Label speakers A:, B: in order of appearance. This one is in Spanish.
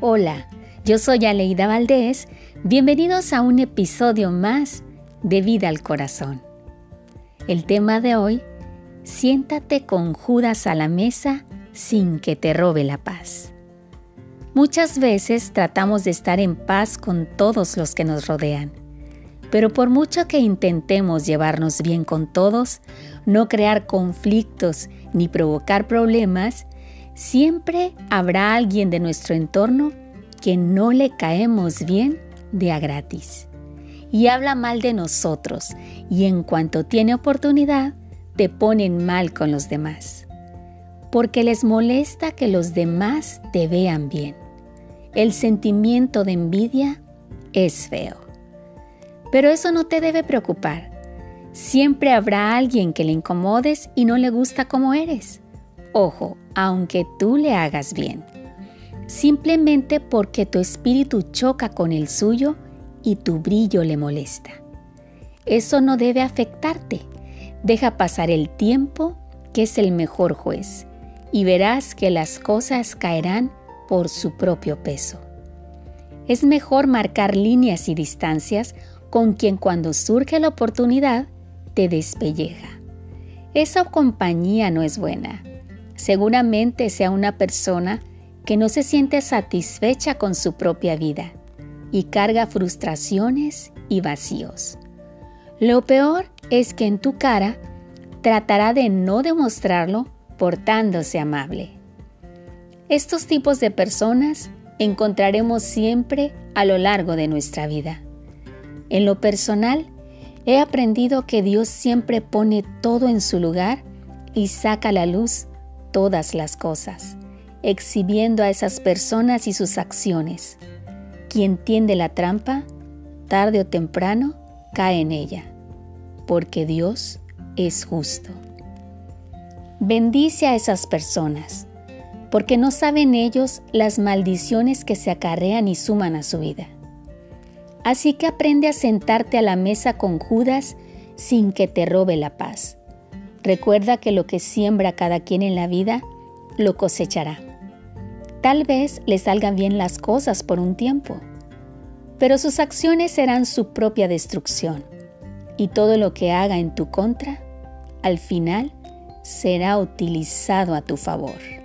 A: Hola, yo soy Aleida Valdés. Bienvenidos a un episodio más de Vida al Corazón. El tema de hoy, siéntate con Judas a la mesa sin que te robe la paz. Muchas veces tratamos de estar en paz con todos los que nos rodean, pero por mucho que intentemos llevarnos bien con todos, no crear conflictos ni provocar problemas, siempre habrá alguien de nuestro entorno que no le caemos bien de a gratis. Y habla mal de nosotros y en cuanto tiene oportunidad, te ponen mal con los demás. Porque les molesta que los demás te vean bien. El sentimiento de envidia es feo. Pero eso no te debe preocupar. Siempre habrá alguien que le incomodes y no le gusta como eres. Ojo, aunque tú le hagas bien. Simplemente porque tu espíritu choca con el suyo y tu brillo le molesta. Eso no debe afectarte. Deja pasar el tiempo, que es el mejor juez, y verás que las cosas caerán por su propio peso. Es mejor marcar líneas y distancias con quien cuando surge la oportunidad te despelleja. Esa compañía no es buena seguramente sea una persona que no se siente satisfecha con su propia vida y carga frustraciones y vacíos. Lo peor es que en tu cara tratará de no demostrarlo portándose amable. Estos tipos de personas encontraremos siempre a lo largo de nuestra vida. En lo personal, he aprendido que Dios siempre pone todo en su lugar y saca la luz todas las cosas, exhibiendo a esas personas y sus acciones. Quien tiende la trampa, tarde o temprano, cae en ella, porque Dios es justo. Bendice a esas personas, porque no saben ellos las maldiciones que se acarrean y suman a su vida. Así que aprende a sentarte a la mesa con Judas sin que te robe la paz Recuerda que lo que siembra cada quien en la vida, lo cosechará. Tal vez le salgan bien las cosas por un tiempo, pero sus acciones serán su propia destrucción, y todo lo que haga en tu contra, al final, será utilizado a tu favor.